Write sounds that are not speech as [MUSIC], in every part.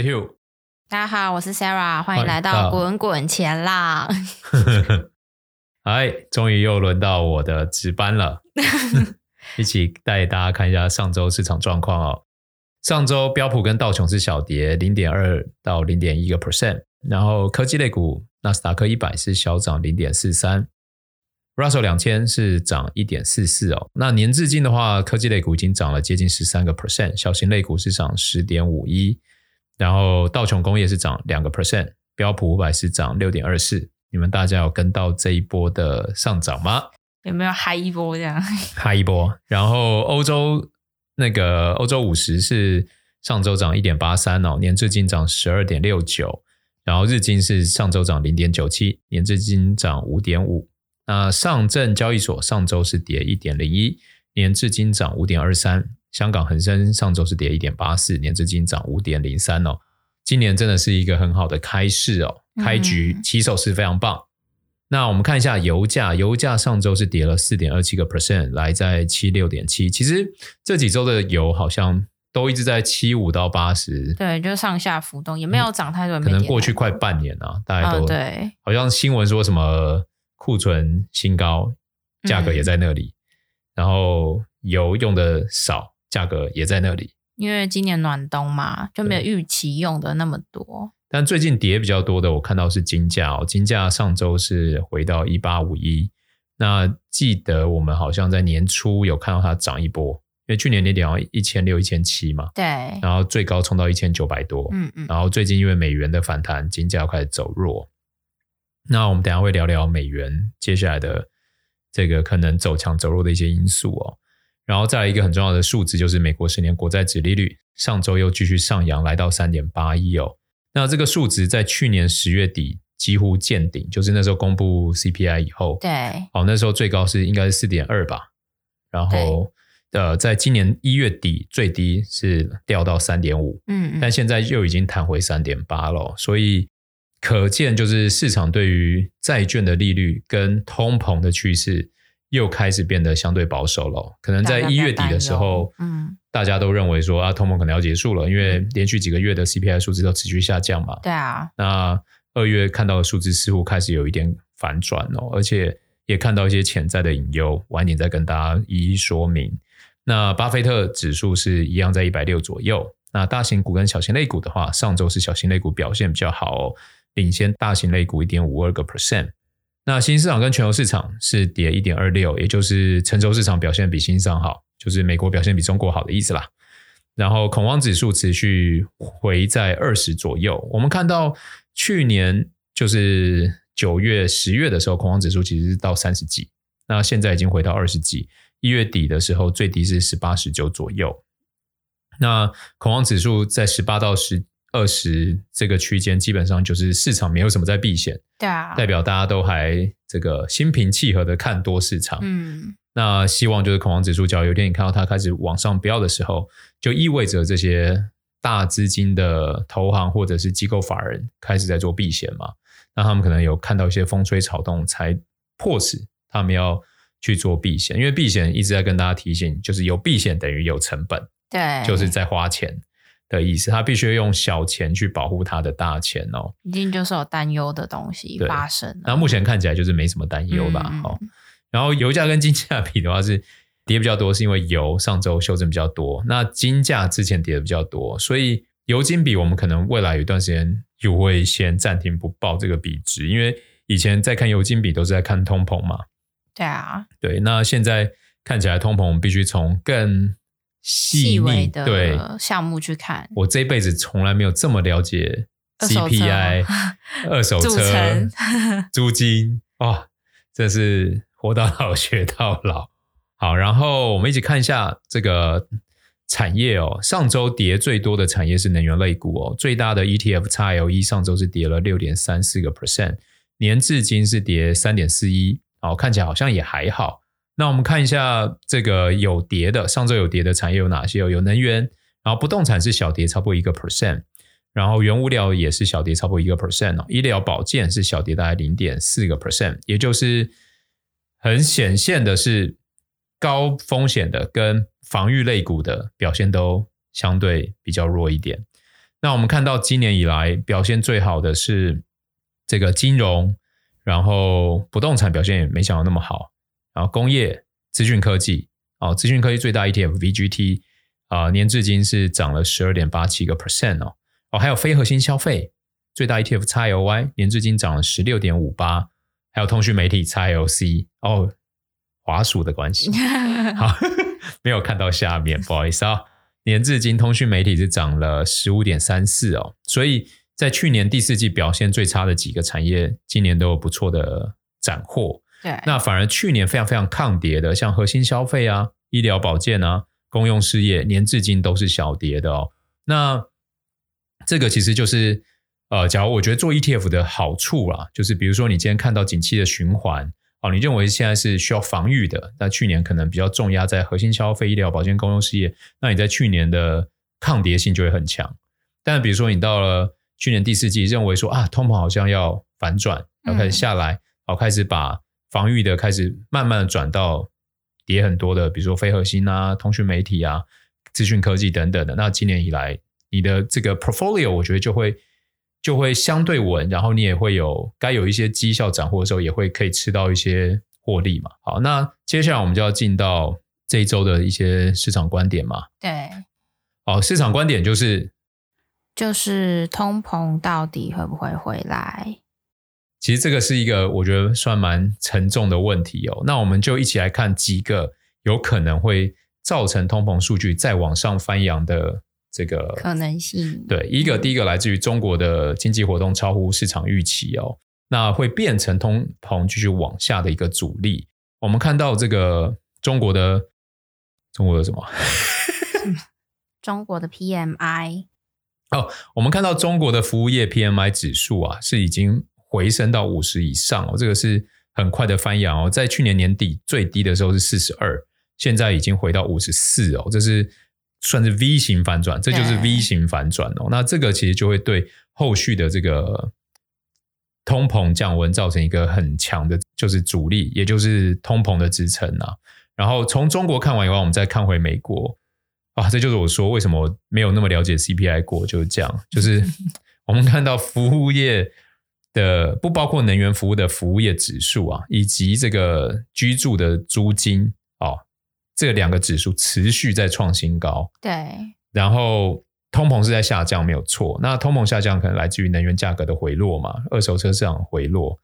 是 Hugh。大家好，我是 Sarah，欢迎来到滚滚前浪。[LAUGHS] 哎，终于又轮到我的值班了，[LAUGHS] 一起带大家看一下上周市场状况哦。上周标普跟道琼是小跌零点二到零点一个 percent，然后科技类股纳斯达克一百是小涨零点四三，Russell 两千是涨一点四四哦。那年至今的话，科技类股已经涨了接近十三个 percent，小型类股是涨十点五一。然后道琼工业是涨两个 percent，标普五百是涨六点二四。你们大家有跟到这一波的上涨吗？有没有嗨一波这样？[LAUGHS] 嗨一波。然后欧洲那个欧洲五十是上周涨一点八三哦，年至今涨十二点六九。然后日经是上周涨零点九七，年至今涨五点五。那上证交易所上周是跌一点零一，年至今涨五点二三。香港恒生上周是跌一点八四，年至今涨五点零三哦。今年真的是一个很好的开市哦，开局起手是非常棒。嗯、那我们看一下油价，油价上周是跌了四点二七个 percent，来在七六点七。其实这几周的油好像都一直在七五到八十，对，就是上下浮动，也没有涨太多。可能过去快半年啊，大家都、哦、对，好像新闻说什么库存新高，价格也在那里，嗯、然后油用的少。价格也在那里，因为今年暖冬嘛，就没有预期用的那么多。但最近跌比较多的，我看到是金价哦，金价上周是回到一八五一。那记得我们好像在年初有看到它涨一波，因为去年年底好像一千六、一千七嘛，对。然后最高冲到一千九百多，嗯嗯。然后最近因为美元的反弹，金价要开始走弱。那我们等一下会聊聊美元接下来的这个可能走强走弱的一些因素哦。然后再来一个很重要的数字，就是美国十年国债指利率，上周又继续上扬，来到三点八一哦。那这个数值在去年十月底几乎见顶，就是那时候公布 CPI 以后，对，哦，那时候最高是应该是四点二吧。然后呃，在今年一月底最低是掉到三点五，嗯，但现在又已经弹回三点八了，所以可见就是市场对于债券的利率跟通膨的趋势。又开始变得相对保守了，可能在一月底的时候，嗯，大家都认为说啊，通膨可能要结束了，因为连续几个月的 CPI 数字都持续下降嘛。对啊。那二月看到的数字似乎开始有一点反转哦，而且也看到一些潜在的隐忧，晚点再跟大家一一说明。那巴菲特指数是一样在一百六左右。那大型股跟小型类股的话，上周是小型类股表现比较好哦，领先大型类股一点五二个 percent。那新市场跟全球市场是跌一点二六，也就是成熟市场表现比新兴市场好，就是美国表现比中国好的意思啦。然后恐慌指数持续回在二十左右。我们看到去年就是九月、十月的时候，恐慌指数其实是到三十几，那现在已经回到二十几。一月底的时候，最低是十八、十九左右。那恐慌指数在十八到十。二十这个区间基本上就是市场没有什么在避险，对啊，代表大家都还这个心平气和的看多市场。嗯，那希望就是恐慌指数，只要有一天你看到它开始往上飙的时候，就意味着这些大资金的投行或者是机构法人开始在做避险嘛。那他们可能有看到一些风吹草动，才迫使他们要去做避险。因为避险一直在跟大家提醒，就是有避险等于有成本，对，就是在花钱。的意思，他必须用小钱去保护他的大钱哦，一定就是有担忧的东西发生。那目前看起来就是没什么担忧吧？好、嗯，然后油价跟金价比的话是跌比较多，是因为油上周修正比较多，那金价之前跌的比较多，所以油金比我们可能未来有一段时间就会先暂停不报这个比值，因为以前在看油金比都是在看通膨嘛。对啊，对，那现在看起来通膨必须从更细微的对项目去看。我这辈子从来没有这么了解 CPI、[LAUGHS] 二手车、租金哦，这是活到老学到老。好，然后我们一起看一下这个产业哦。上周跌最多的产业是能源类股哦，最大的 ETF XLE 上周是跌了六点三四个 percent，年至今是跌三点四一，哦，看起来好像也还好。那我们看一下这个有跌的，上周有跌的产业有哪些？有能源，然后不动产是小跌超过一个 percent，然后原物料也是小跌超过一个 percent 哦，医疗保健是小跌大概零点四个 percent，也就是很显现的是。高风险的跟防御类股的表现都相对比较弱一点。那我们看到今年以来表现最好的是这个金融，然后不动产表现也没想到那么好，然后工业、资讯科技哦，资讯科技最大 ETF VGT 啊、呃，年至今是涨了十二点八七个 percent 哦哦，还有非核心消费最大 ETF XLY 年至今涨了十六点五八，还有通讯媒体 XLC 哦。华鼠的关系，[LAUGHS] 好，没有看到下面，不好意思啊。年至今，通讯媒体是涨了十五点三四哦，所以在去年第四季表现最差的几个产业，今年都有不错的斩获。对，那反而去年非常非常抗跌的，像核心消费啊、医疗保健啊、公用事业，年至今都是小跌的哦。那这个其实就是呃，假如我觉得做 ETF 的好处啦，就是比如说你今天看到景气的循环。哦，你认为现在是需要防御的？那去年可能比较重压在核心消费、医疗保健、公用事业，那你在去年的抗跌性就会很强。但比如说你到了去年第四季，认为说啊，通膨好像要反转，要开始下来，好、嗯、开始把防御的开始慢慢的转到跌很多的，比如说非核心啊、通讯媒体啊、资讯科技等等的。那今年以来，你的这个 portfolio 我觉得就会。就会相对稳，然后你也会有该有一些绩效斩获的时候，也会可以吃到一些获利嘛。好，那接下来我们就要进到这一周的一些市场观点嘛。对，好，市场观点就是就是通膨到底会不会回来？其实这个是一个我觉得算蛮沉重的问题哦。那我们就一起来看几个有可能会造成通膨数据再往上翻扬的。这个可能性，对，一个第一个来自于中国的经济活动超乎市场预期哦，那会变成通膨继续往下的一个阻力。我们看到这个中国的 [LAUGHS] 中国的什么？中国的 PMI 哦，我们看到中国的服务业 PMI 指数啊，是已经回升到五十以上哦，这个是很快的翻扬哦，在去年年底最低的时候是四十二，现在已经回到五十四哦，这是。算是 V 型反转，这就是 V 型反转哦。那这个其实就会对后续的这个通膨降温造成一个很强的，就是阻力，也就是通膨的支撑啊。然后从中国看完以后，我们再看回美国啊，这就是我说为什么没有那么了解 CPI 过，就是这样。就是 [LAUGHS] 我们看到服务业的，不包括能源服务的服务业指数啊，以及这个居住的租金啊。这两个指数持续在创新高，对，然后通膨是在下降，没有错。那通膨下降可能来自于能源价格的回落嘛，二手车市场回落。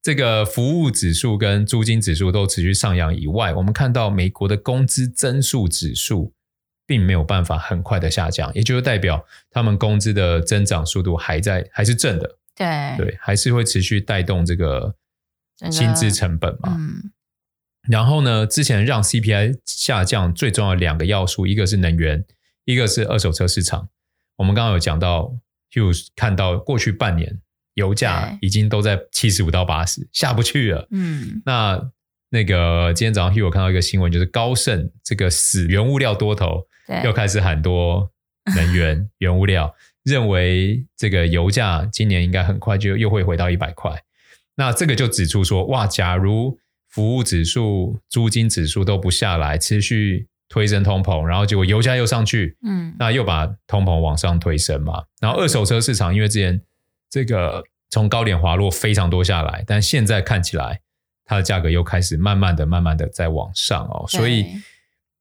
这个服务指数跟租金指数都持续上扬以外，我们看到美国的工资增速指数并没有办法很快的下降，也就是代表他们工资的增长速度还在还是正的，对对，还是会持续带动这个薪资成本嘛。嗯然后呢，之前让 CPI 下降最重要的两个要素，一个是能源，一个是二手车市场。我们刚刚有讲到，Hugh 看到过去半年油价已经都在七十五到八十，下不去了。嗯，那那个今天早上 Hugh 看到一个新闻，就是高盛这个死原物料多头又开始喊多能源 [LAUGHS] 原物料，认为这个油价今年应该很快就又会回到一百块。那这个就指出说，哇，假如服务指数、租金指数都不下来，持续推升通膨，然后结果油价又上去，嗯，那又把通膨往上推升嘛。然后二手车市场，因为之前这个从高点滑落非常多下来，但现在看起来它的价格又开始慢慢的、慢慢的在往上哦。所以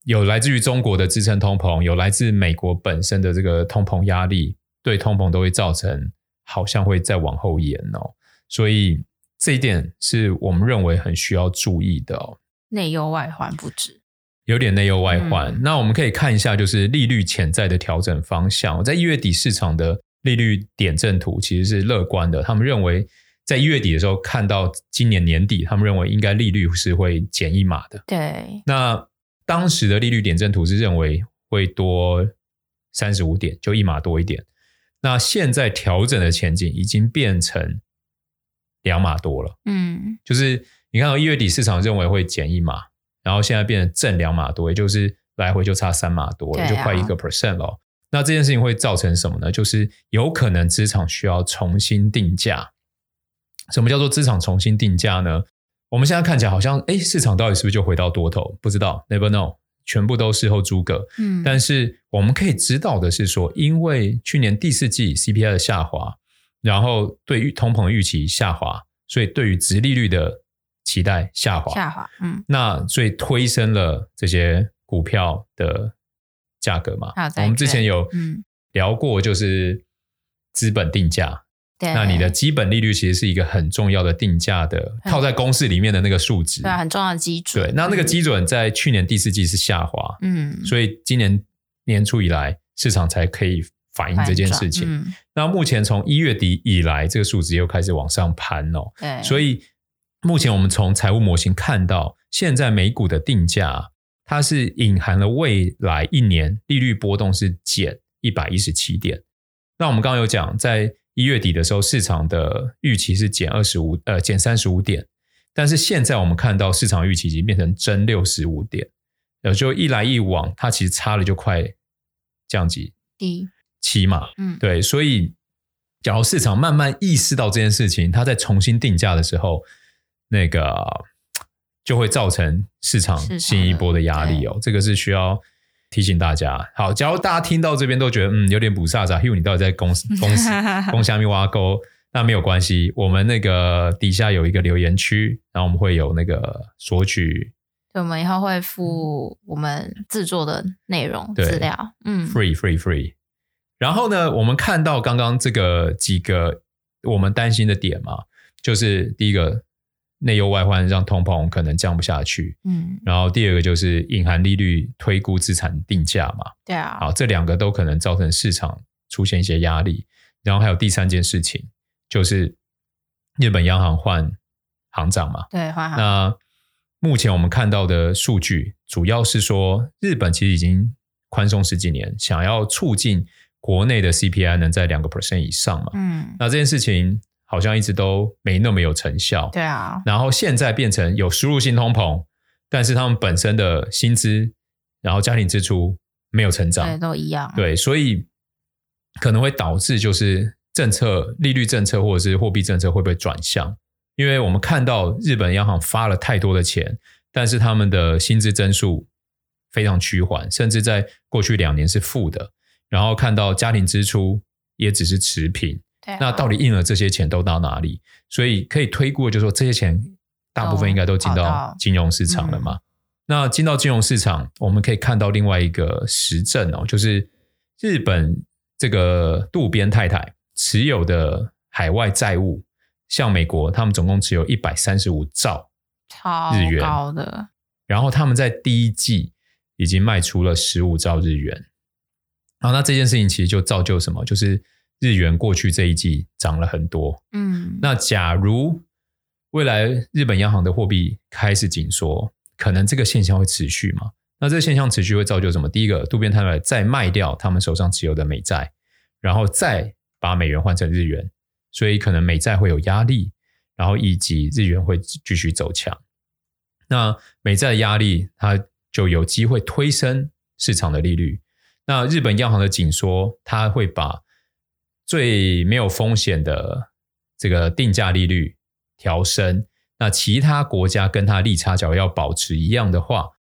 有来自于中国的支撑通膨，有来自美国本身的这个通膨压力，对通膨都会造成好像会再往后延哦。所以。这一点是我们认为很需要注意的哦。内忧外患不止，有点内忧外患。嗯、那我们可以看一下，就是利率潜在的调整方向。在一月底市场的利率点阵图其实是乐观的，他们认为在一月底的时候看到今年年底，他们认为应该利率是会减一码的。对，那当时的利率点阵图是认为会多三十五点，就一码多一点。那现在调整的前景已经变成两码多了。嗯，就是你看到一月底市场认为会减一码。然后现在变成正两码多，也就是来回就差三码多了，啊、就快一个 percent 了。那这件事情会造成什么呢？就是有可能资产需要重新定价。什么叫做资产重新定价呢？我们现在看起来好像，哎，市场到底是不是就回到多头？不知道，never know，全部都事后诸葛。嗯，但是我们可以知道的是说，因为去年第四季 CPI 的下滑，然后对于通膨预期下滑，所以对于殖利率的。期待下滑，下滑，嗯，那所以推升了这些股票的价格嘛。我们之前有聊过，就是资本定价。对，那你的基本利率其实是一个很重要的定价的，套在公式里面的那个数值，对，很重要的基准。对，那那个基准在去年第四季是下滑，嗯，所以今年年初以来，市场才可以反映这件事情。嗯，那目前从一月底以来，这个数值又开始往上攀哦，对，所以。目前我们从财务模型看到，现在美股的定价，它是隐含了未来一年利率波动是减一百一十七点。那我们刚刚有讲，在一月底的时候，市场的预期是减二十五，呃，减三十五点。但是现在我们看到市场预期已经变成增六十五点，呃，就一来一往，它其实差了就快降级低起码，嗯，对。所以，假如市场慢慢意识到这件事情，它在重新定价的时候。那个就会造成市场新一波的压力哦，这个是需要提醒大家。好，假如大家听到这边都觉得嗯有点不飒飒，因为你到底在公司 [LAUGHS] 公司公下面挖沟，那没有关系，我们那个底下有一个留言区，然后我们会有那个索取，对，我们以后会附我们制作的内容资料，嗯，free free free。然后呢，我们看到刚刚这个几个我们担心的点嘛，就是第一个。内忧外患让通膨可能降不下去，嗯，然后第二个就是隐含利率推估资产定价嘛，对啊，好，这两个都可能造成市场出现一些压力，然后还有第三件事情就是日本央行换行长嘛，对，换行。那目前我们看到的数据主要是说，日本其实已经宽松十几年，想要促进国内的 CPI 能在两个 percent 以上嘛，嗯，那这件事情。好像一直都没那么有成效，对啊。然后现在变成有输入性通膨，但是他们本身的薪资，然后家庭支出没有成长，对，都一样。对，所以可能会导致就是政策、利率政策或者是货币政策会不会转向？因为我们看到日本央行发了太多的钱，但是他们的薪资增速非常趋缓，甚至在过去两年是负的。然后看到家庭支出也只是持平。那到底印了这些钱都到哪里？所以可以推估，就是说这些钱大部分应该都进到金融市场了嘛。那进到金融市场，我们可以看到另外一个实证哦，就是日本这个渡边太太持有的海外债务，像美国，他们总共持有一百三十五兆日元，的。然后他们在第一季已经卖出了十五兆日元。然后那这件事情其实就造就什么？就是。日元过去这一季涨了很多，嗯，那假如未来日本央行的货币开始紧缩，可能这个现象会持续嘛？那这个现象持续会造就什么？第一个，渡边太太再卖掉他们手上持有的美债，然后再把美元换成日元，所以可能美债会有压力，然后以及日元会继续走强。那美债的压力，它就有机会推升市场的利率。那日本央行的紧缩，它会把最没有风险的这个定价利率调升，那其他国家跟它利差角要保持一样的话，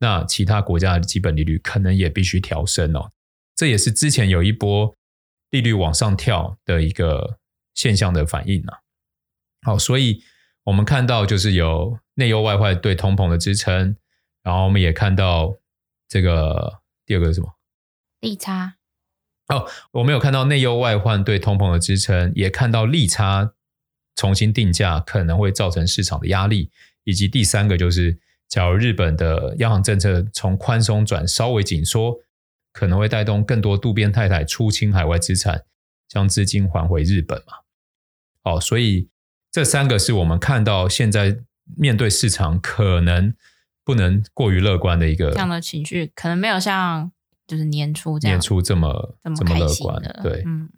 那其他国家的基本利率可能也必须调升哦。这也是之前有一波利率往上跳的一个现象的反应啊。好，所以我们看到就是有内忧外患对通膨的支撑，然后我们也看到这个第二个是什么？利差。哦，我们有看到内忧外患对通膨的支撑，也看到利差重新定价可能会造成市场的压力，以及第三个就是假如日本的央行政策从宽松转稍微紧缩，可能会带动更多渡边太太出清海外资产，将资金还回日本嘛？哦，所以这三个是我们看到现在面对市场可能不能过于乐观的一个这样的情绪，可能没有像就是年初这样年初这么这么乐观，对，嗯。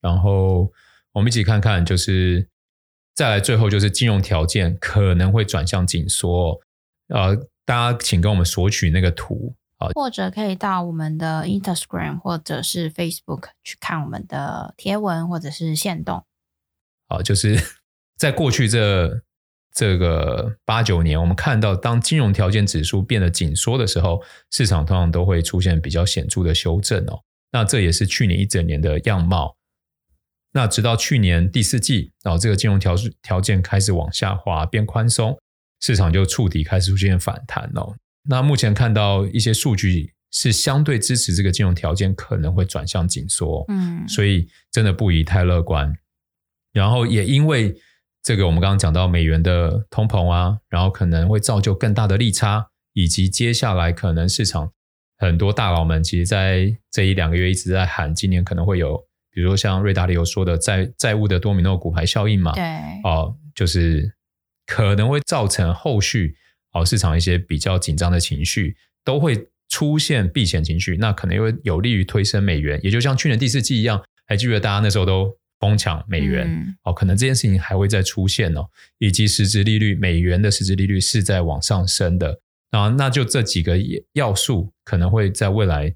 然后我们一起看看，就是再来最后就是金融条件可能会转向紧缩，呃，大家请跟我们索取那个图啊，或者可以到我们的 Instagram 或者是 Facebook 去看我们的贴文或者是线动。好，就是 [LAUGHS] 在过去这这个八九年，我们看到当金融条件指数变得紧缩的时候，市场通常都会出现比较显著的修正哦。那这也是去年一整年的样貌。那直到去年第四季，然后这个金融条条件开始往下滑，变宽松，市场就触底开始出现反弹哦。那目前看到一些数据是相对支持这个金融条件可能会转向紧缩，嗯，所以真的不宜太乐观。然后也因为这个，我们刚刚讲到美元的通膨啊，然后可能会造就更大的利差，以及接下来可能市场很多大佬们其实在这一两个月一直在喊，今年可能会有，比如说像瑞达利有说的债债务的多米诺骨牌效应嘛，对，哦，就是可能会造成后续哦市场一些比较紧张的情绪都会出现避险情绪，那可能又会有利于推升美元，也就像去年第四季一样，还记得大家那时候都。疯抢美元，嗯、哦，可能这件事情还会再出现哦，以及实质利率，美元的实质利率是在往上升的啊，那就这几个要素可能会在未来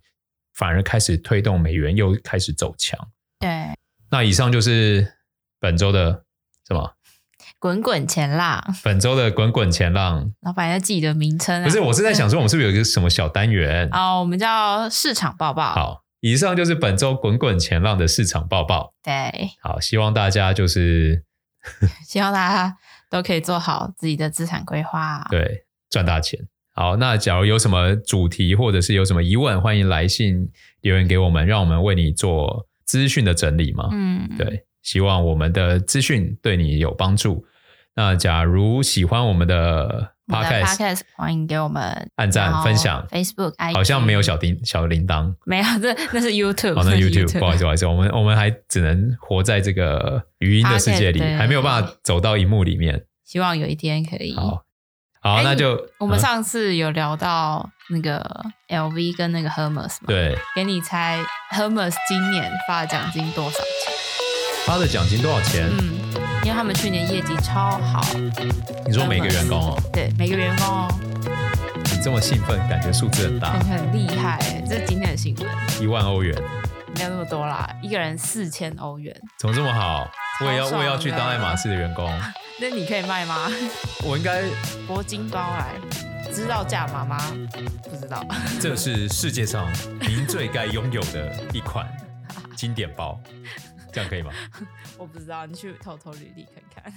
反而开始推动美元又开始走强。对，那以上就是本周的什么？滚滚前浪。本周的滚滚前浪，老板要记得名称啊。不是，我是在想说，我们是不是有一个什么小单元？哦，我们叫市场报报。好。以上就是本周滚滚前浪的市场报报。对，好，希望大家就是，[LAUGHS] 希望大家都可以做好自己的资产规划，对，赚大钱。好，那假如有什么主题或者是有什么疑问，欢迎来信留言给我们，让我们为你做资讯的整理嘛。嗯，对，希望我们的资讯对你有帮助。那假如喜欢我们的，Podcast 欢迎给我们按赞分享。Facebook 好像没有小叮小铃铛，没有，这 [LAUGHS] 那是 YouTube。好，那 YouTube，不好意思，不好意思，我们我们还只能活在这个语音的世界里，还没有办法走到荧幕里面。希望有一天可以。好，好，那就我们上次有聊到那个 LV 跟那个 Hermes 嘛？对，给你猜 Hermes 今年发的奖金多少钱？发的奖金多少钱？嗯。因为他们去年业绩超好，你说每个员工哦？对，每个员工哦。你这么兴奋，感觉数字很大，很厉害。这是今天的新闻，一万欧元，没有那么多啦，一个人四千欧元，怎么这么好？我也要，我也要去当爱马仕的员工。[LAUGHS] 那你可以卖吗？我应该铂金包来，知道价码吗？不知道。这是世界上您最该拥有的一款经典包。[LAUGHS] 这样可以吗？[LAUGHS] 我不知道，你去偷偷履历看看。